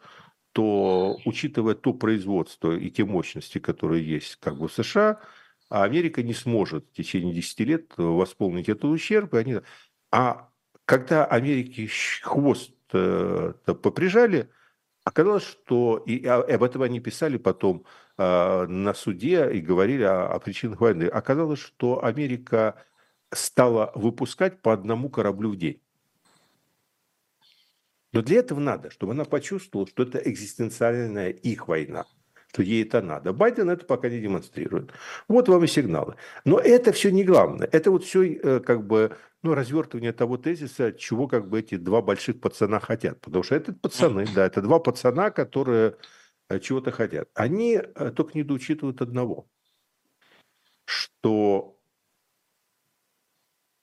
то, учитывая то производство и те мощности, которые есть как бы в США, а Америка не сможет в течение 10 лет восполнить этот ущерб. И они... А когда Америке хвост э, поприжали, оказалось, что... И об этом они писали потом э, на суде и говорили о, о причинах войны. Оказалось, что Америка стала выпускать по одному кораблю в день. Но для этого надо, чтобы она почувствовала, что это экзистенциальная их война что ей это надо. Байден это пока не демонстрирует. Вот вам и сигналы. Но это все не главное. Это вот все э, как бы ну, развертывание того тезиса, чего как бы эти два больших пацана хотят. Потому что это пацаны, да, это два пацана, которые э, чего-то хотят. Они э, только недоучитывают одного, что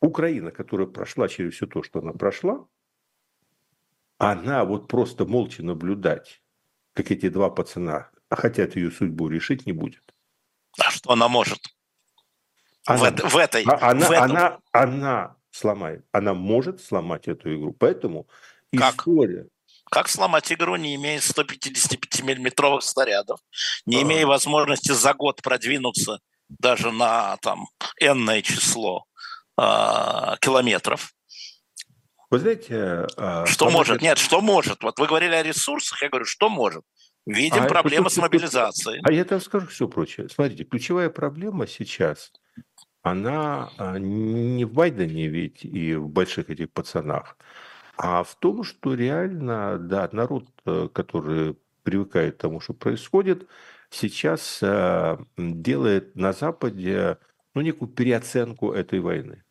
Украина, которая прошла через все то, что она прошла, она вот просто молча наблюдать, как эти два пацана хотят ее судьбу решить, не будет. А что она может? Она, в, в этой. А, она, в этом... она, она сломает. Она может сломать эту игру. Поэтому как? история. Как сломать игру, не имея 155-миллиметровых снарядов, не а. имея возможности за год продвинуться даже на там энное число э, километров? Вы знаете... Э, что может? Это... Нет, что может? Вот вы говорили о ресурсах, я говорю, что может? Видим а проблемы с мобилизацией. А я там скажу все прочее. Смотрите, ключевая проблема сейчас, она а, не в Байдене ведь и в больших этих пацанах, а в том, что реально, да, народ, э, который привыкает к тому, что происходит, сейчас э, делает на Западе ну, некую переоценку этой войны.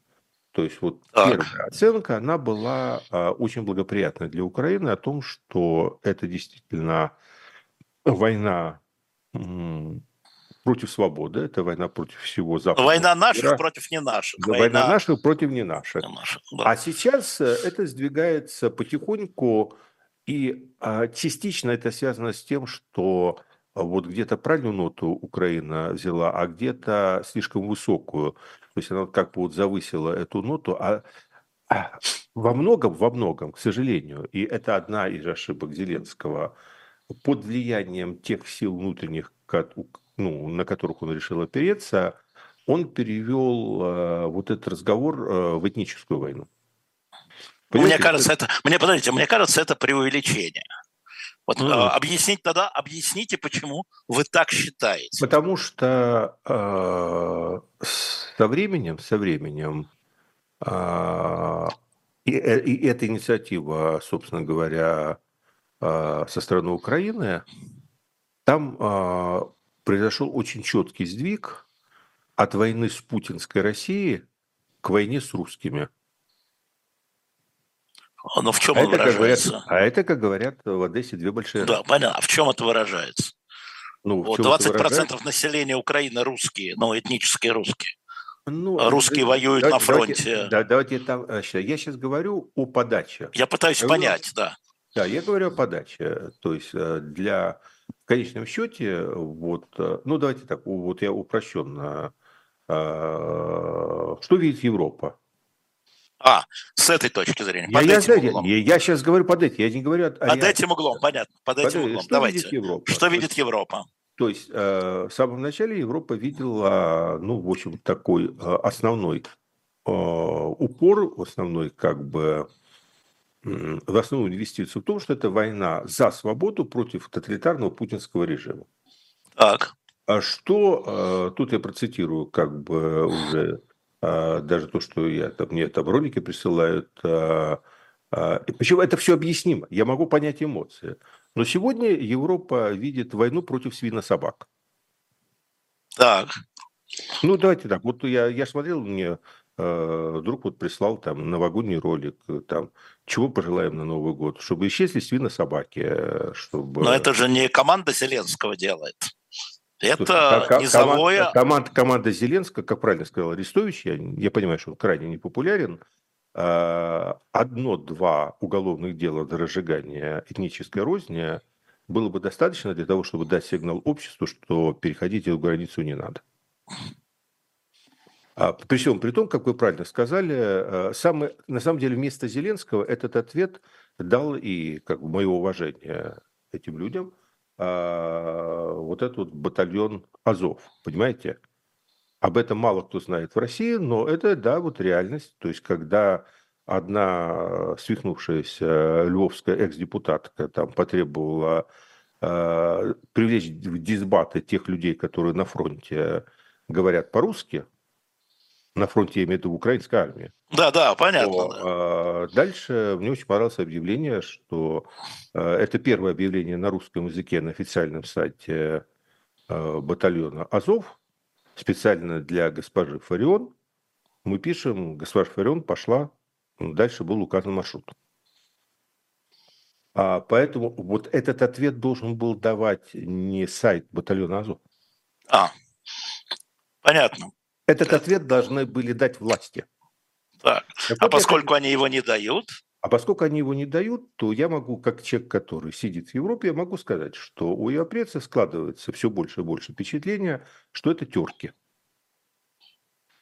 То есть вот так. первая оценка, она была а, очень благоприятной для Украины о том, что это действительно война против свободы, это война против всего Запада. Война наших мира. против не наших. Война... война наших против не наших. Не наших да. А сейчас э, это сдвигается потихоньку, и а, частично это связано с тем, что вот где-то правильную ноту Украина взяла, а где-то слишком высокую. То есть она как бы вот завысила эту ноту, а, а во многом, во многом, к сожалению, и это одна из ошибок Зеленского – под влиянием тех сил внутренних, ну, на которых он решил опереться, он перевел э, вот этот разговор э, в этническую войну. Понимаете? Мне кажется, это, мне, подождите, мне кажется, это преувеличение. Вот mm. э, объяснить тогда, объясните, почему вы так считаете. Потому что э, со временем, со временем э, и, э, и эта инициатива, собственно говоря, а, со стороны Украины, там а, произошел очень четкий сдвиг от войны с путинской Россией к войне с русскими. А, но в чем а это, выражается? Говорят, а это, как говорят в Одессе, две большие Да, понятно. А в чем это выражается? Ну, вот 20% выражается? населения Украины русские, ну, этнические русские. Ну, русские да, воюют давайте, на фронте. Давайте, да, давайте там, я сейчас говорю о подаче. Я пытаюсь я понять, да. Да, я говорю о подаче. То есть э, для в конечном счете, вот, э, ну давайте так, вот я упрощенно, э, что видит Европа? А, с этой точки зрения. Под я, этим я, углом. Я, я сейчас говорю под этим, я не говорю о Под этим углом, понятно. Под, под этим углом. Что Давайте. Видит Европа? Что видит Европа? То есть в самом начале Европа видела, ну, в общем, такой основной упор, основной как бы в основу инвестицию в том, что это война за свободу против тоталитарного путинского режима. Так. А что, э, тут я процитирую как бы уже даже то, что я, там, мне там ролики присылают. А, а, почему это все объяснимо? Я могу понять эмоции. Но сегодня Европа видит войну против свинособак. Так. Ну, давайте так. Вот я, я смотрел, мне э, друг вот прислал там новогодний ролик, там, чего пожелаем на Новый год, чтобы исчезли свинособаки, э, чтобы... Но это же не команда Зеленского делает. Это Слушай, низовое... Команда, команда, команда Зеленского, как правильно сказал Арестович, я, я понимаю, что он крайне непопулярен, э, одно-два уголовных дела за разжигание этнической розни было бы достаточно для того, чтобы дать сигнал обществу, что переходить эту границу не надо. А, при всем при том, как вы правильно сказали, э, самый, на самом деле вместо Зеленского этот ответ дал и как бы мое уважение этим людям, а, вот этот вот батальон Азов, понимаете? Об этом мало кто знает в России, но это, да, вот реальность. То есть, когда одна свихнувшаяся львовская экс-депутатка там потребовала э, привлечь в дисбаты тех людей, которые на фронте говорят по-русски, на фронте, я имею в виду, украинской армии. Да, да, понятно. То, да. э, дальше мне очень понравилось объявление, что э, это первое объявление на русском языке на официальном сайте э, батальона Азов, специально для госпожи Фарион. Мы пишем, госпожа Фарион пошла Дальше был указан маршрут. А поэтому вот этот ответ должен был давать не сайт батальона Азов. А, понятно. Этот Это- ответ должны были дать власти. Так. Так А вот, поскольку я- они его не дают, а поскольку они его не дают, то я могу, как человек, который сидит в Европе, я могу сказать, что у европейцев складывается все больше и больше впечатления, что это терки.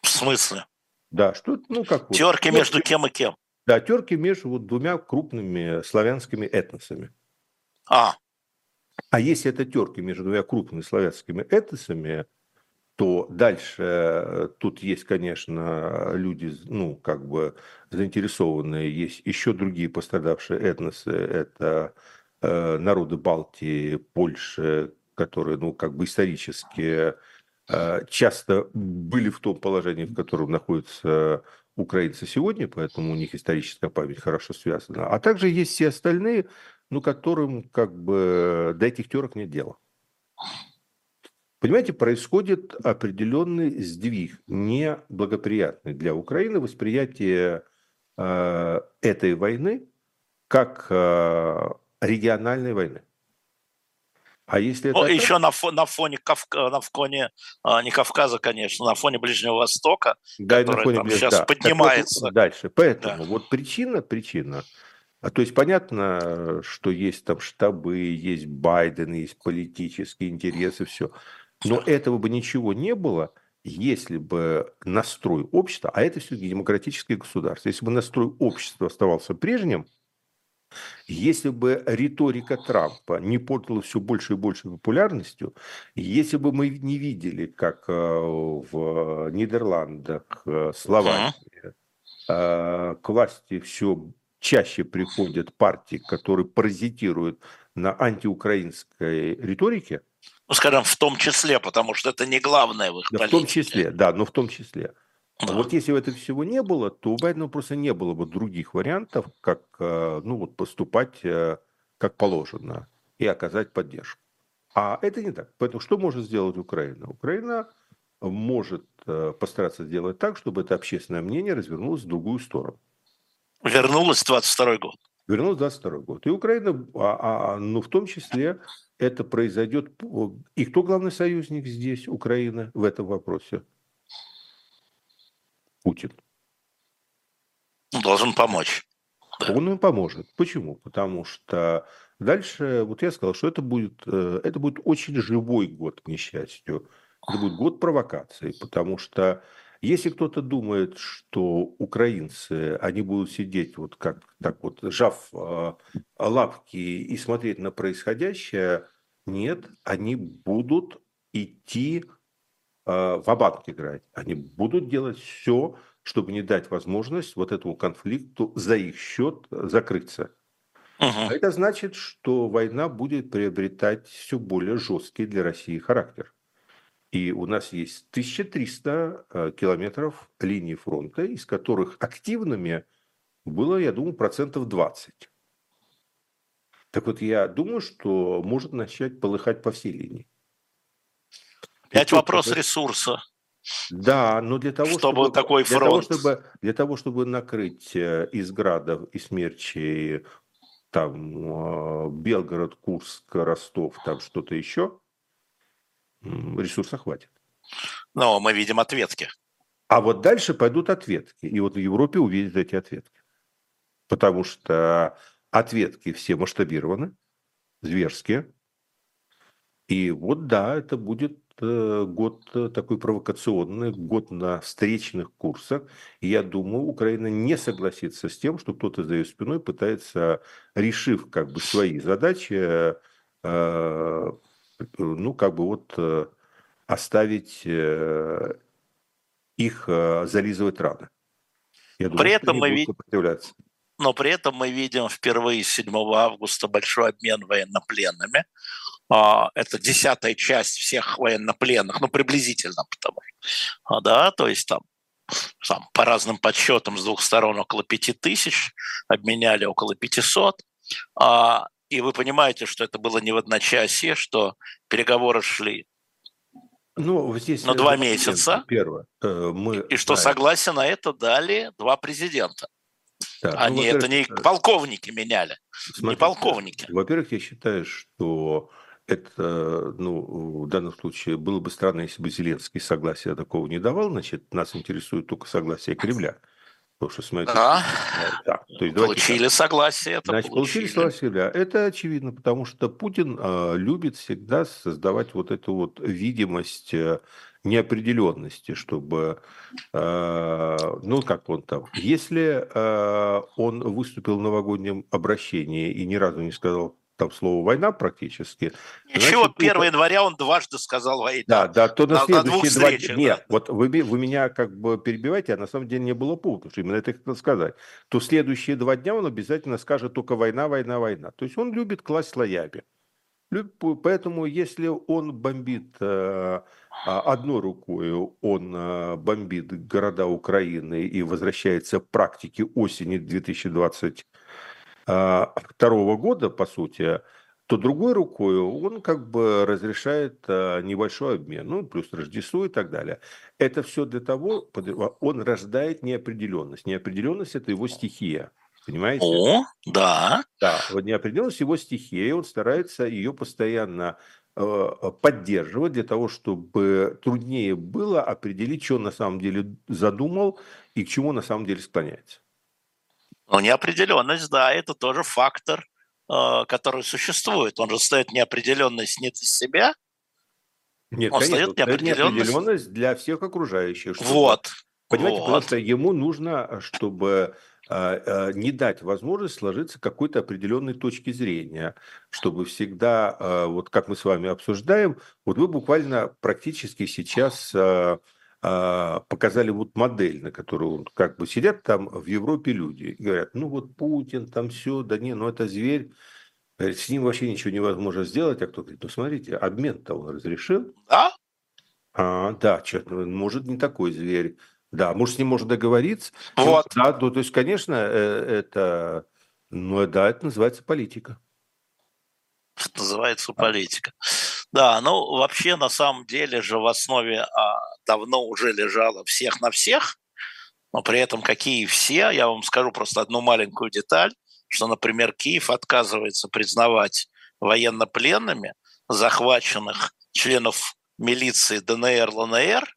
в смысле? Да, что ну как вот, Терки между терки- кем и кем? Да, терки между вот двумя крупными славянскими этносами. А, А если это терки между двумя крупными славянскими этносами, то дальше э, тут есть, конечно, люди, ну, как бы заинтересованные, есть еще другие пострадавшие этносы, это э, народы Балтии, Польши, которые, ну, как бы исторически э, часто были в том положении, в котором находятся украинцы сегодня, поэтому у них историческая память хорошо связана. А также есть все остальные, ну, которым как бы до этих терок нет дела. Понимаете, происходит определенный сдвиг, неблагоприятный для Украины восприятие э, этой войны как э, региональной войны. А если это ну, еще на, фо- на фоне, Кавка- на фоне а, не Кавказа, конечно, на фоне Ближнего Востока, Да, и на фоне там ближ- щас да. Так вот, поднимается. дальше. Поэтому Да. вот причина, причина. А то есть понятно, что есть там штабы, есть Байден, есть политические интересы, все. Но этого бы ничего не было, если бы настрой общества, а это все-таки демократическое государство, если бы настрой общества оставался прежним, если бы риторика Трампа не портила все больше и больше популярностью, если бы мы не видели, как э, в Нидерландах, э, Словакии, э, к власти все чаще приходят партии, которые паразитируют на антиукраинской риторике, ну, скажем, в том числе, потому что это не главное в их да, в политике. том числе, да, но в том числе. Да. Вот если бы этого всего не было, то у Байдена просто не было бы других вариантов, как э, ну, вот поступать э, как положено и оказать поддержку. А это не так. Поэтому что может сделать Украина? Украина может э, постараться сделать так, чтобы это общественное мнение развернулось в другую сторону. Вернулась 22 год. Вернулось 22 год. И Украина, а, а, ну, в том числе, это произойдет... И кто главный союзник здесь, Украины, в этом вопросе? Путин. Ну, Должен помочь. Да. Он им поможет. Почему? Потому что дальше, вот я сказал, что это будет, э, это будет очень живой год, к несчастью. Это будет год провокаций, потому что если кто-то думает, что украинцы, они будут сидеть вот как так вот, сжав э, лапки и смотреть на происходящее, нет, они будут идти в банк играть. Они будут делать все, чтобы не дать возможность вот этому конфликту за их счет закрыться. А это значит, что война будет приобретать все более жесткий для России характер. И у нас есть 1300 э, километров линии фронта, из которых активными было, я думаю, процентов 20. Так вот, я думаю, что может начать полыхать по всей линии. Опять вопрос ресурса. Да, но для того, чтобы, чтобы такой для фронт. Того, чтобы, для того, чтобы накрыть э, из градов и смерчей там э, Белгород, Курск, Ростов, там что-то еще, ресурса хватит. Но мы видим ответки. А вот дальше пойдут ответки. И вот в Европе увидят эти ответки. Потому что ответки все масштабированы, зверские. И вот да, это будет э, год э, такой провокационный, год на встречных курсах. И я думаю, Украина не согласится с тем, что кто-то за ее спиной пытается, решив как бы свои задачи, э, ну как бы вот оставить их зализывать раны. Я думаю, При этом мы видим но при этом мы видим впервые 7 августа большой обмен военнопленными. А, это десятая часть всех военнопленных, ну, приблизительно, потому что, да, то есть там, там по разным подсчетам с двух сторон около 5 тысяч, обменяли около 500. А, и вы понимаете, что это было не в одночасье, что переговоры шли ну, здесь на два месяца. Первое. Э, мы и что знаем. согласие на это дали два президента. Да. Они ну, это не э, полковники меняли, смотрите, не полковники. Во-первых, я считаю, что это, ну, в данном случае было бы странно, если бы Зеленский согласия такого не давал, значит, нас интересует только согласие Кремля. Потому что, смотрите, да. да. То есть, получили так. согласие. Это Значит, получили. получили согласие, да. Это очевидно, потому что Путин э, любит всегда создавать вот эту вот видимость э, неопределенности, чтобы, э, ну, как он там, если э, он выступил в новогоднем обращении и ни разу не сказал там слово «война» практически. Ничего, значит, 1 это... января он дважды сказал «война». Да, да, то на, на следующие два дня... Нет, вот вы, вы меня как бы перебиваете, а на самом деле не было повода, потому что именно это хотел сказать. То следующие два дня он обязательно скажет только «война, война, война». То есть он любит класть слоями. Поэтому если он бомбит э, а, одной рукой, он э, бомбит города Украины и возвращается к практике осени 2022 года, по сути, то другой рукой он как бы разрешает э, небольшой обмен, ну, плюс Рождество и так далее. Это все для того, он рождает неопределенность. Неопределенность – это его стихия. Понимаете? О, да. Да, вот неопределенность его стихии, он старается ее постоянно поддерживать для того, чтобы труднее было определить, что он на самом деле задумал и к чему на самом деле склоняется. Ну, неопределенность, да, это тоже фактор, э, который существует. Он же стоит неопределенность не для себя, нет, он конечно, стоит неопределенность. неопределенность для всех окружающих. Чтобы, вот. Понимаете, вот. что ему нужно, чтобы а, а, не дать возможность сложиться какой-то определенной точки зрения, чтобы всегда, вот как мы с вами обсуждаем, вот вы буквально практически сейчас показали вот модель, на которую как бы сидят там в Европе люди и говорят, ну вот Путин, там все, да не, ну это зверь, говорит, с ним вообще ничего невозможно сделать, а кто говорит, ну смотрите, обмен-то он разрешил. Да? А, да, что может не такой зверь, да, может, с ним можно договориться. Вот. Да, ну, то есть, конечно, э, это, ну, да, это называется политика. Это называется политика. Да, ну, вообще, на самом деле же в основе а, давно уже лежало всех на всех, но при этом какие все, я вам скажу просто одну маленькую деталь, что, например, Киев отказывается признавать военнопленными захваченных членов милиции ДНР, ЛНР,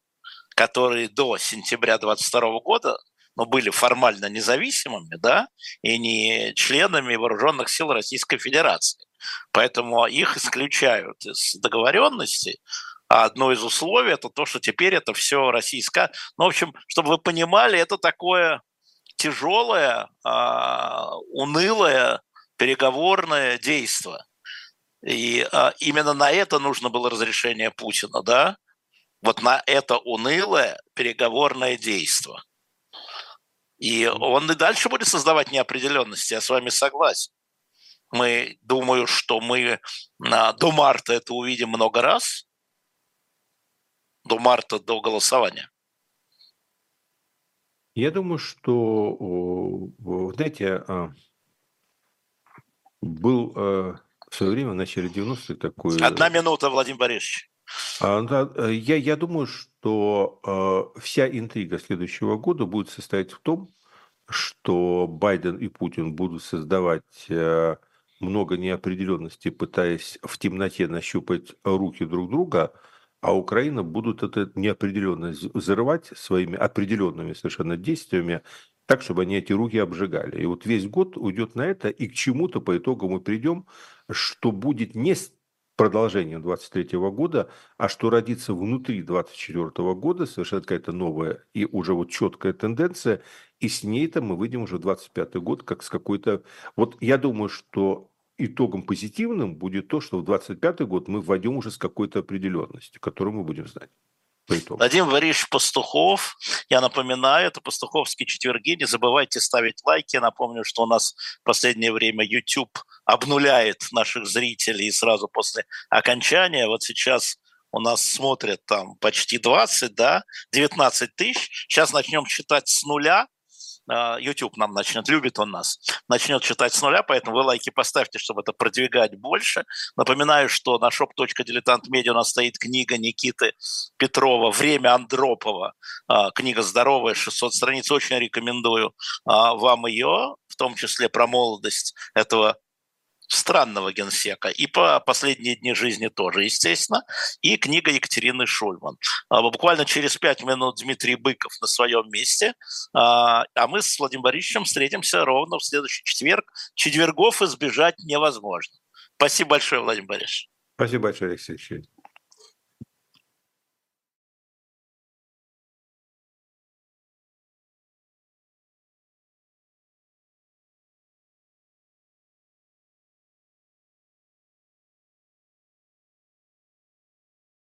которые до сентября 22 года но ну, были формально независимыми, да, и не членами вооруженных сил Российской Федерации. Поэтому их исключают из договоренности. А одно из условий это то, что теперь это все российское. Ну, в общем, чтобы вы понимали, это такое тяжелое, а, унылое переговорное действие. И а, именно на это нужно было разрешение Путина, да, вот на это унылое переговорное действие. И он и дальше будет создавать неопределенности, я с вами согласен. Мы думаю, что мы до марта это увидим много раз. До марта, до голосования? Я думаю, что, знаете, а, был э, в свое время, в начале 90-х, такой... Одна минута, Владимир Борисович. А, э, я, я думаю, что вся интрига следующего года будет состоять в том, что Байден и Путин будут создавать э, много неопределенности, пытаясь в темноте нащупать руки друг друга, а Украина будут эту неопределенность взрывать своими определенными совершенно действиями, так, чтобы они эти руки обжигали. И вот весь год уйдет на это, и к чему-то по итогу мы придем, что будет не продолжением 23 года, а что родится внутри 24 года, совершенно какая-то новая и уже вот четкая тенденция, и с ней-то мы выйдем уже в 25 год как с какой-то... Вот я думаю, что итогом позитивным будет то, что в 25 год мы вводим уже с какой-то определенностью, которую мы будем знать. Владимир Борисович Пастухов. Я напоминаю, это Пастуховские четверги. Не забывайте ставить лайки. Напомню, что у нас в последнее время YouTube обнуляет наших зрителей сразу после окончания. Вот сейчас у нас смотрят там почти 20, да, 19 тысяч. Сейчас начнем считать с нуля – YouTube нам начнет, любит он нас, начнет читать с нуля, поэтому вы лайки поставьте, чтобы это продвигать больше. Напоминаю, что на shop.diletant.media у нас стоит книга Никиты Петрова «Время Андропова». А, книга здоровая, 600 страниц, очень рекомендую а, вам ее, в том числе про молодость этого странного генсека, и по последние дни жизни тоже, естественно, и книга Екатерины Шульман. А, буквально через пять минут Дмитрий Быков на своем месте, а, а мы с Владимиром Борисовичем встретимся ровно в следующий четверг. Четвергов избежать невозможно. Спасибо большое, Владимир Борисович. Спасибо большое, Алексей Алексеевич.